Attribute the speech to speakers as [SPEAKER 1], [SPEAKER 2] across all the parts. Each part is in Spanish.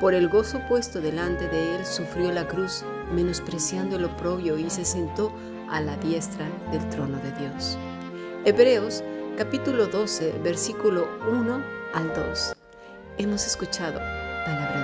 [SPEAKER 1] por el gozo puesto delante de él, sufrió la cruz, menospreciando el oprobio y se sentó a la diestra del trono de Dios. Hebreos capítulo 12, versículo 1 al 2. Hemos escuchado palabra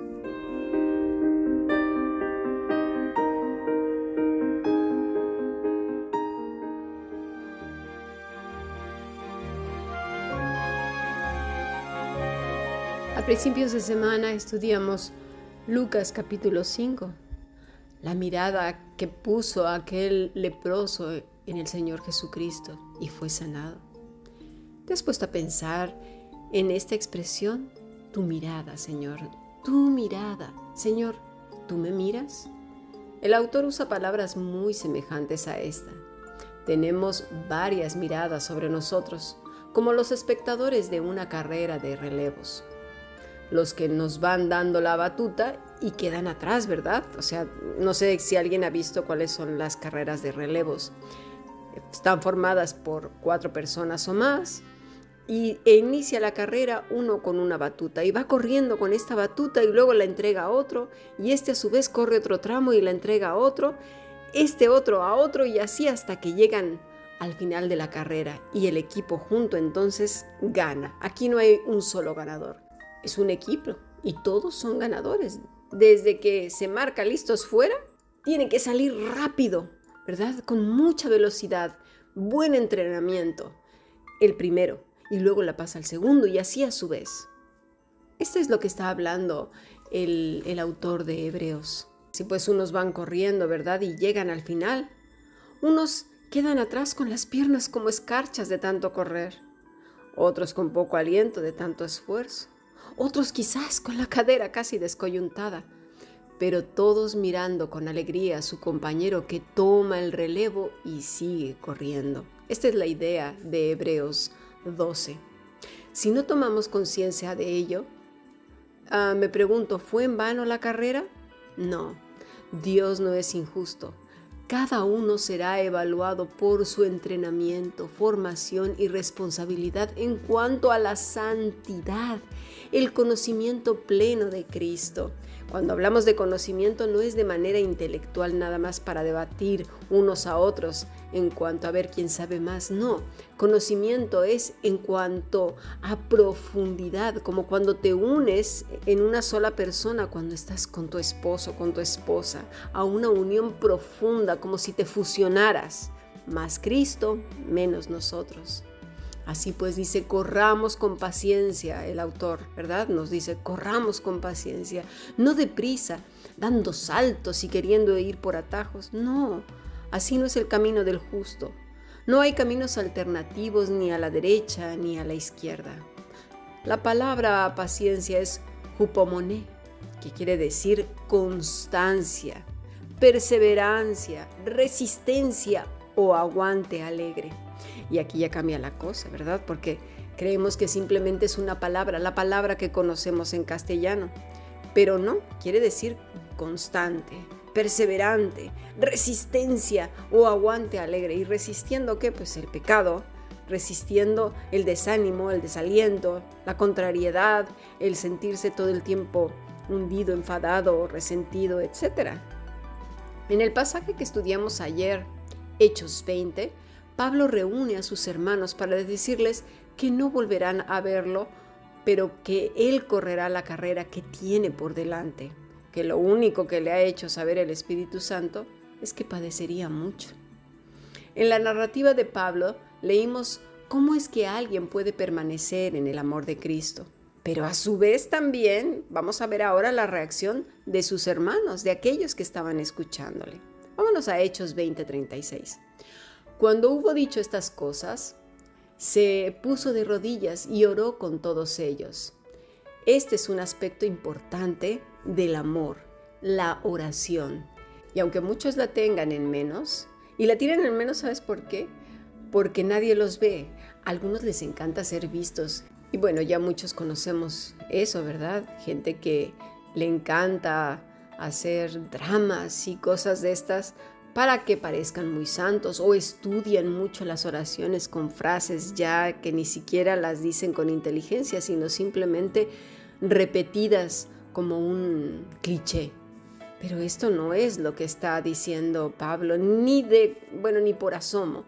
[SPEAKER 1] A principios de semana estudiamos Lucas capítulo 5, la mirada que puso aquel leproso en el Señor Jesucristo y fue sanado. ¿Te has puesto a pensar en esta expresión? Tu mirada, Señor, tu mirada. Señor, ¿tú me miras? El autor usa palabras muy semejantes a esta. Tenemos varias miradas sobre nosotros, como los espectadores de una carrera de relevos los que nos van dando la batuta y quedan atrás, ¿verdad? O sea, no sé si alguien ha visto cuáles son las carreras de relevos. Están formadas por cuatro personas o más y e inicia la carrera uno con una batuta y va corriendo con esta batuta y luego la entrega a otro y este a su vez corre otro tramo y la entrega a otro, este otro a otro y así hasta que llegan al final de la carrera y el equipo junto entonces gana. Aquí no hay un solo ganador es un equipo y todos son ganadores. Desde que se marca listos fuera, tienen que salir rápido, ¿verdad? Con mucha velocidad, buen entrenamiento. El primero y luego la pasa al segundo y así a su vez. Esto es lo que está hablando el, el autor de Hebreos. Si pues unos van corriendo, ¿verdad? Y llegan al final. Unos quedan atrás con las piernas como escarchas de tanto correr. Otros con poco aliento de tanto esfuerzo otros quizás con la cadera casi descoyuntada, pero todos mirando con alegría a su compañero que toma el relevo y sigue corriendo. Esta es la idea de Hebreos 12. Si no tomamos conciencia de ello, ah, me pregunto, ¿fue en vano la carrera? No, Dios no es injusto. Cada uno será evaluado por su entrenamiento, formación y responsabilidad en cuanto a la santidad, el conocimiento pleno de Cristo. Cuando hablamos de conocimiento no es de manera intelectual nada más para debatir unos a otros en cuanto a ver quién sabe más, no. Conocimiento es en cuanto a profundidad, como cuando te unes en una sola persona, cuando estás con tu esposo, con tu esposa, a una unión profunda, como si te fusionaras. Más Cristo, menos nosotros. Así pues dice, corramos con paciencia, el autor, ¿verdad? Nos dice, corramos con paciencia, no deprisa, dando saltos y queriendo ir por atajos. No, así no es el camino del justo. No hay caminos alternativos ni a la derecha ni a la izquierda. La palabra paciencia es jupomoné, que quiere decir constancia, perseverancia, resistencia o aguante alegre. Y aquí ya cambia la cosa, ¿verdad? Porque creemos que simplemente es una palabra, la palabra que conocemos en castellano. Pero no, quiere decir constante, perseverante, resistencia o aguante alegre. ¿Y resistiendo qué? Pues el pecado, resistiendo el desánimo, el desaliento, la contrariedad, el sentirse todo el tiempo hundido, enfadado, resentido, etc. En el pasaje que estudiamos ayer, Hechos 20, Pablo reúne a sus hermanos para decirles que no volverán a verlo, pero que él correrá la carrera que tiene por delante, que lo único que le ha hecho saber el Espíritu Santo es que padecería mucho. En la narrativa de Pablo leímos cómo es que alguien puede permanecer en el amor de Cristo. Pero a su vez también vamos a ver ahora la reacción de sus hermanos, de aquellos que estaban escuchándole. Vámonos a Hechos 20:36. Cuando hubo dicho estas cosas, se puso de rodillas y oró con todos ellos. Este es un aspecto importante del amor, la oración. Y aunque muchos la tengan en menos, y la tienen en menos, ¿sabes por qué? Porque nadie los ve. A algunos les encanta ser vistos. Y bueno, ya muchos conocemos eso, ¿verdad? Gente que le encanta hacer dramas y cosas de estas para que parezcan muy santos o estudian mucho las oraciones con frases ya que ni siquiera las dicen con inteligencia, sino simplemente repetidas como un cliché. Pero esto no es lo que está diciendo Pablo, ni de, bueno, ni por asomo.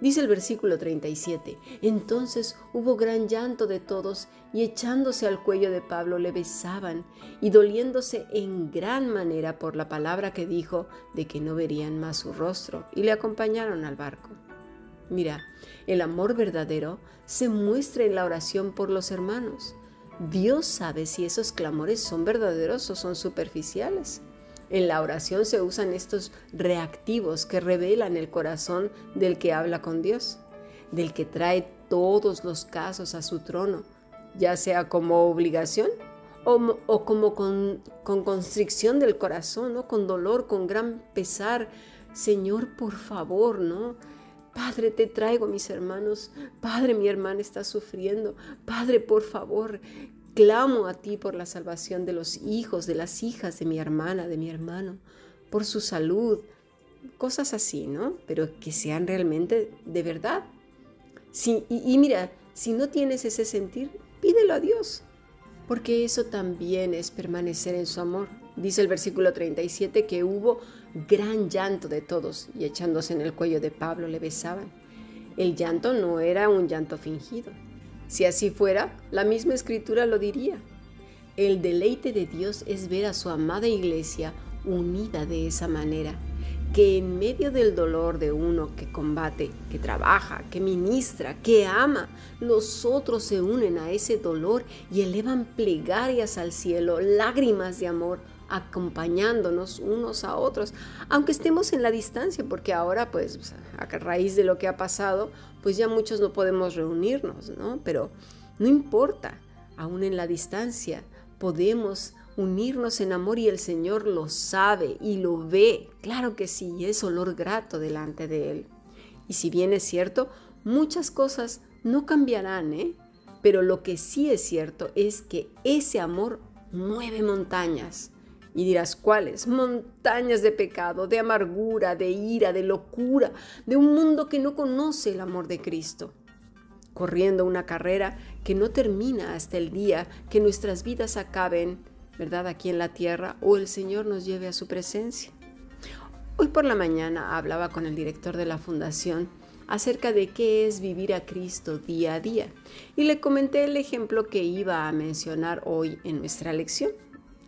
[SPEAKER 1] Dice el versículo 37, entonces hubo gran llanto de todos y echándose al cuello de Pablo le besaban y doliéndose en gran manera por la palabra que dijo de que no verían más su rostro y le acompañaron al barco. Mira, el amor verdadero se muestra en la oración por los hermanos. Dios sabe si esos clamores son verdaderos o son superficiales. En la oración se usan estos reactivos que revelan el corazón del que habla con Dios, del que trae todos los casos a su trono, ya sea como obligación o, como con, constricción del corazón, ¿no? con dolor, con gran pesar. Señor, por favor, ¿no? Padre, te traigo mis hermanos. Padre, mi hermana está sufriendo. Padre, por favor, Clamo a ti por la salvación de los hijos, de las hijas de mi hermana, de mi hermano, por su salud, cosas así, ¿no? Pero que sean realmente de verdad. y, y mira, si no tienes ese sentir, pídelo a Dios, porque eso también es permanecer en su amor. Dice el versículo 37 que hubo gran llanto de todos y echándose en el cuello de Pablo le besaban. El llanto no era un llanto fingido, si así fuera, la misma escritura lo diría. El deleite de Dios es ver a su amada iglesia unida de esa manera, que en medio del dolor de uno que combate, que trabaja, que ministra, que ama, los otros se unen a ese dolor y elevan plegarias al cielo, lágrimas de amor, acompañándonos unos a otros, aunque estemos en la distancia, porque ahora pues a raíz de lo que ha pasado, pues ya muchos no podemos reunirnos, ¿no? Pero no importa, aún en la distancia podemos unirnos en amor y el Señor lo sabe y lo ve, claro que sí, es olor grato delante de Él. Y si bien es cierto, muchas cosas no cambiarán, ¿eh? Pero lo que sí es cierto es que ese amor mueve montañas. Y dirás, ¿cuáles? Montañas de pecado, de amargura, de ira, de locura, de un mundo que no conoce el amor de Cristo. Corriendo una carrera que no termina hasta el día que nuestras vidas acaben, ¿verdad? Aquí en la tierra o el Señor nos lleve a su presencia. Hoy por la mañana hablaba con el director de la fundación acerca de qué es vivir a Cristo día a día y le comenté el ejemplo que iba a mencionar hoy en nuestra lección.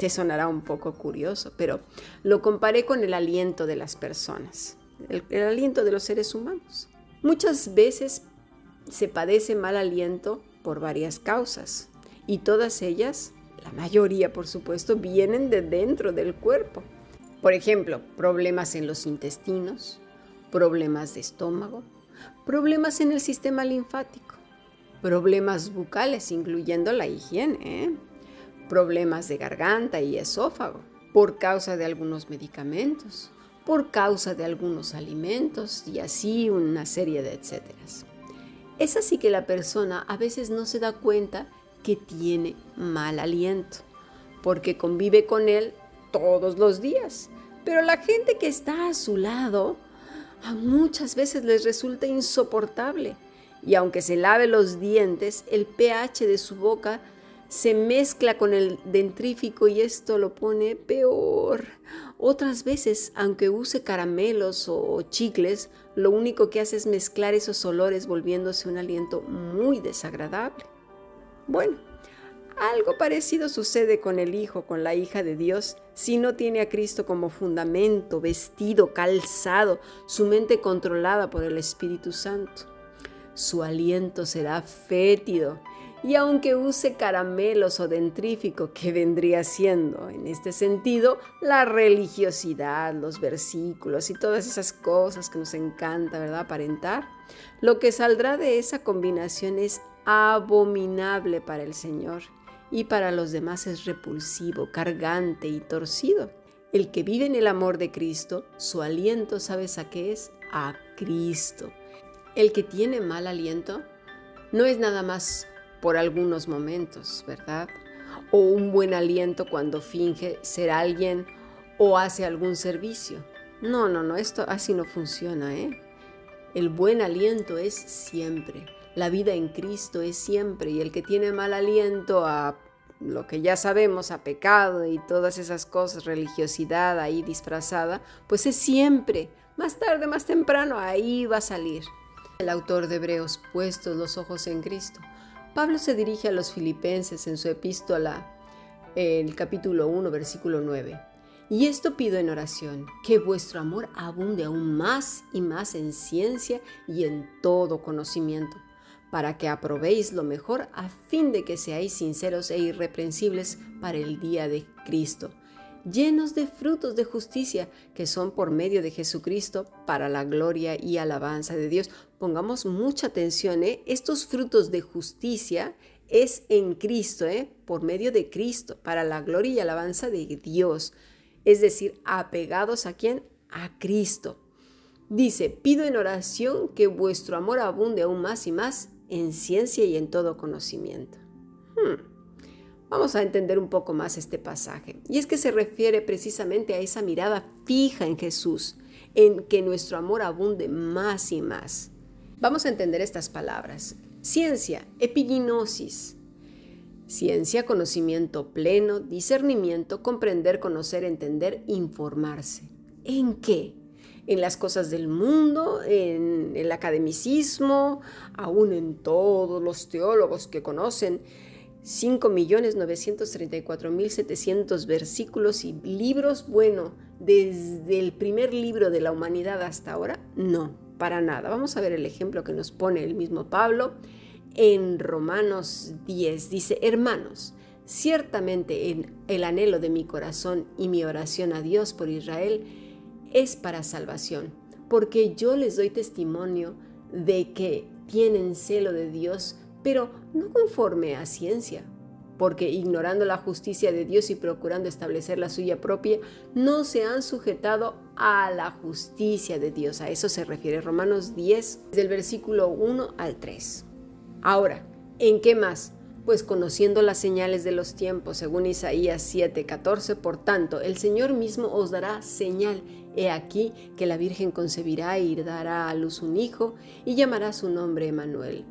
[SPEAKER 1] Te sonará un poco curioso, pero lo comparé con el aliento de las personas, el, aliento de los seres humanos. Muchas veces se padece mal aliento por varias causas y todas ellas, la mayoría por supuesto, vienen de dentro del cuerpo. Por ejemplo, problemas en los intestinos, problemas de estómago, problemas en el sistema linfático, problemas bucales, incluyendo la higiene, ¿eh? Problemas de garganta y esófago, por causa de algunos medicamentos, por causa de algunos alimentos y así una serie de etcéteras. Es así que la persona a veces no se da cuenta que tiene mal aliento, porque convive con él todos los días. Pero la gente que está a su lado, a muchas veces les resulta insoportable. Y aunque se lave los dientes, el pH de su boca se mezcla con el dentrífico y esto lo pone peor. Otras veces, aunque use caramelos o chicles, lo único que hace es mezclar esos olores volviéndose un aliento muy desagradable. Bueno, algo parecido sucede con el Hijo, con la hija de Dios, si no tiene a Cristo como fundamento, vestido, calzado, su mente controlada por el Espíritu Santo. Su aliento será fétido y aunque use caramelos o dentrífico, que vendría siendo en este sentido la religiosidad, los versículos y todas esas cosas que nos encanta, ¿verdad? Aparentar, lo que saldrá de esa combinación es abominable para el Señor y para los demás es repulsivo, cargante y torcido. El que vive en el amor de Cristo, su aliento, ¿sabes a qué es? A Cristo. El que tiene mal aliento no es nada más por algunos momentos, ¿verdad? O un buen aliento cuando finge ser alguien o hace algún servicio. No, no, no, esto así no funciona, ¿eh? El buen aliento es siempre. La vida en Cristo es siempre y el que tiene mal aliento a lo que ya sabemos, a pecado y todas esas cosas, religiosidad ahí disfrazada, pues es siempre, más tarde, más temprano, ahí va a salir. El autor de Hebreos, puestos los ojos en Cristo. Pablo se dirige a los filipenses en su epístola, el capítulo 1, versículo 9. Y esto pido en oración, que vuestro amor abunde aún más y más en ciencia y en todo conocimiento para que aprobéis lo mejor a fin de que seáis sinceros e irreprensibles para el día de Cristo, llenos de frutos de justicia que son por medio de Jesucristo para la gloria y alabanza de Dios. Pongamos mucha atención, ¿eh? estos frutos de justicia es en Cristo, ¿eh? por medio de Cristo, para la gloria y alabanza de Dios. Es decir, apegados a quién? A Cristo. Dice, pido en oración que vuestro amor abunde aún más y más en ciencia y en todo conocimiento. Hmm. Vamos a entender un poco más este pasaje. Y es que se refiere precisamente a esa mirada fija en Jesús, en que nuestro amor abunde más y más. Vamos a entender estas palabras. Ciencia, epiginosis. Ciencia, conocimiento pleno, discernimiento, comprender, conocer, entender, informarse. ¿En qué? en las cosas del mundo, en el academicismo, aún en todos los teólogos que conocen 5.934.700 versículos y libros, bueno, desde el primer libro de la humanidad hasta ahora, no, para nada. Vamos a ver el ejemplo que nos pone el mismo Pablo en Romanos 10. Dice, hermanos, ciertamente en el anhelo de mi corazón y mi oración a Dios por Israel, es para salvación, porque yo les doy testimonio de que tienen celo de Dios, pero no conforme a ciencia, porque ignorando la justicia de Dios y procurando establecer la suya propia, no se han sujetado a la justicia de Dios. A eso se refiere Romanos 10, del versículo 1 al 3. Ahora, ¿en qué más? Pues conociendo las señales de los tiempos, según Isaías 7:14, por tanto, el Señor mismo os dará señal He aquí que la Virgen concebirá y dará a luz un hijo y llamará su nombre Emanuel.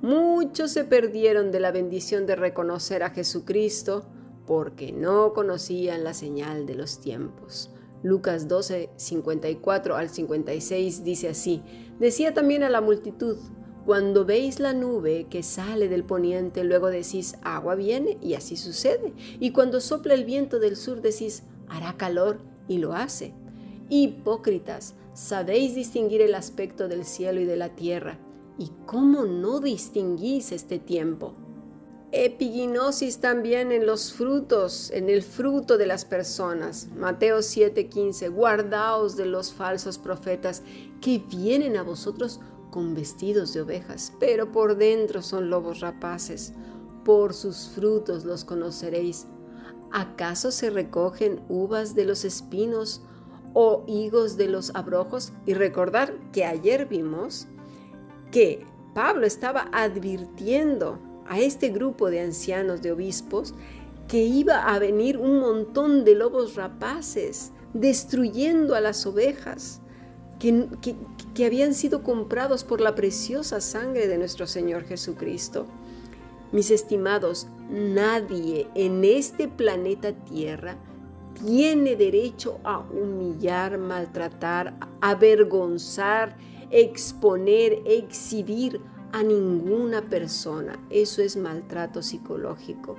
[SPEAKER 1] Muchos se perdieron de la bendición de reconocer a Jesucristo porque no conocían la señal de los tiempos. Lucas 12, 54 al 56 dice así, decía también a la multitud, cuando veis la nube que sale del poniente, luego decís, agua viene, y así sucede. Y cuando sopla el viento del sur, decís, hará calor, y lo hace. Hipócritas, sabéis distinguir el aspecto del cielo y de la tierra, ¿y cómo no distinguís este tiempo? Epiginosis también en los frutos, en el fruto de las personas. Mateo 7:15, guardaos de los falsos profetas que vienen a vosotros con vestidos de ovejas, pero por dentro son lobos rapaces. Por sus frutos los conoceréis. ¿Acaso se recogen uvas de los espinos o higos de los abrojos. Y recordar que ayer vimos que Pablo estaba advirtiendo a este grupo de ancianos, de obispos, que iba a venir un montón de lobos rapaces destruyendo a las ovejas que, habían sido comprados por la preciosa sangre de nuestro Señor Jesucristo. Mis estimados, nadie en este planeta Tierra tiene derecho a humillar, maltratar, avergonzar, exponer, exhibir a ninguna persona. Eso es maltrato psicológico.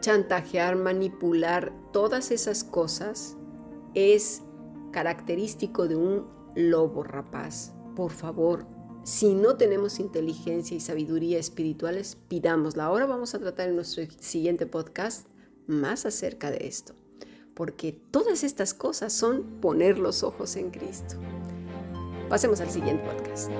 [SPEAKER 1] Chantajear, manipular, todas esas cosas es característico de un lobo rapaz. Por favor, si no tenemos inteligencia y sabiduría espirituales, pidámosla. Ahora vamos a tratar en nuestro siguiente podcast más acerca de esto, porque todas estas cosas son poner los ojos en Cristo. Pasemos al siguiente podcast.